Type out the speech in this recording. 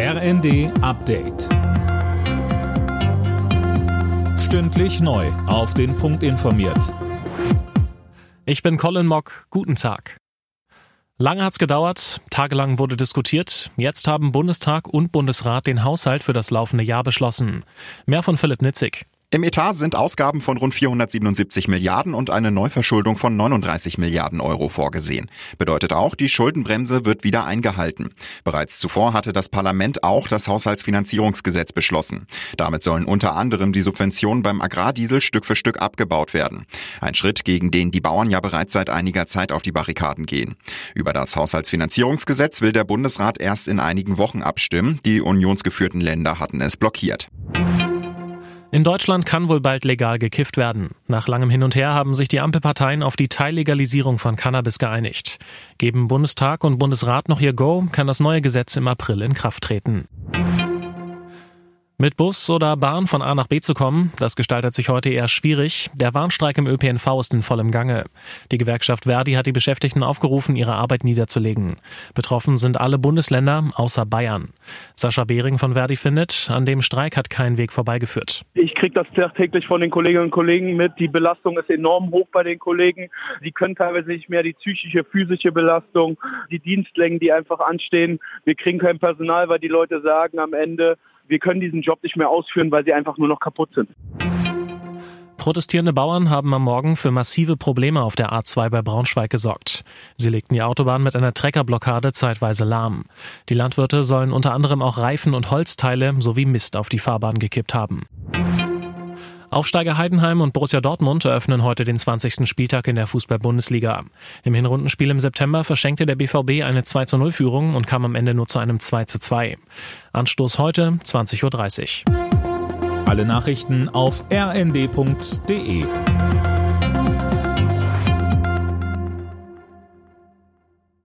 RND Update. Stündlich neu. Auf den Punkt informiert. Ich bin Colin Mock. Guten Tag. Lange hat's gedauert, tagelang wurde diskutiert. Jetzt haben Bundestag und Bundesrat den Haushalt für das laufende Jahr beschlossen. Mehr von Philipp Nitzig. Im Etat sind Ausgaben von rund 477 Milliarden und eine Neuverschuldung von 39 Milliarden Euro vorgesehen. Bedeutet auch, die Schuldenbremse wird wieder eingehalten. Bereits zuvor hatte das Parlament auch das Haushaltsfinanzierungsgesetz beschlossen. Damit sollen unter anderem die Subventionen beim Agrardiesel Stück für Stück abgebaut werden. Ein Schritt, gegen den die Bauern ja bereits seit einiger Zeit auf die Barrikaden gehen. Über das Haushaltsfinanzierungsgesetz will der Bundesrat erst in einigen Wochen abstimmen. Die unionsgeführten Länder hatten es blockiert. In Deutschland kann wohl bald legal gekifft werden. Nach langem Hin und Her haben sich die Ampelparteien auf die Teillegalisierung von Cannabis geeinigt. Geben Bundestag und Bundesrat noch ihr Go, kann das neue Gesetz im April in Kraft treten. Mit Bus oder Bahn von A nach B zu kommen, das gestaltet sich heute eher schwierig. Der Warnstreik im ÖPNV ist in vollem Gange. Die Gewerkschaft Verdi hat die Beschäftigten aufgerufen, ihre Arbeit niederzulegen. Betroffen sind alle Bundesländer außer Bayern. Sascha Behring von Verdi findet, an dem Streik hat kein Weg vorbeigeführt. Ich kriege das täglich von den Kolleginnen und Kollegen mit. Die Belastung ist enorm hoch bei den Kollegen. Sie können teilweise nicht mehr die psychische, physische Belastung, die Dienstlängen, die einfach anstehen. Wir kriegen kein Personal, weil die Leute sagen am Ende, wir können diesen Job nicht mehr ausführen, weil sie einfach nur noch kaputt sind. Protestierende Bauern haben am Morgen für massive Probleme auf der A2 bei Braunschweig gesorgt. Sie legten die Autobahn mit einer Treckerblockade zeitweise lahm. Die Landwirte sollen unter anderem auch Reifen und Holzteile sowie Mist auf die Fahrbahn gekippt haben. Aufsteiger Heidenheim und Borussia Dortmund eröffnen heute den 20. Spieltag in der Fußball-Bundesliga. Im Hinrundenspiel im September verschenkte der BVB eine 2 zu 0 Führung und kam am Ende nur zu einem 2 zu 2. Anstoß heute 20.30 Uhr. Alle Nachrichten auf rnd.de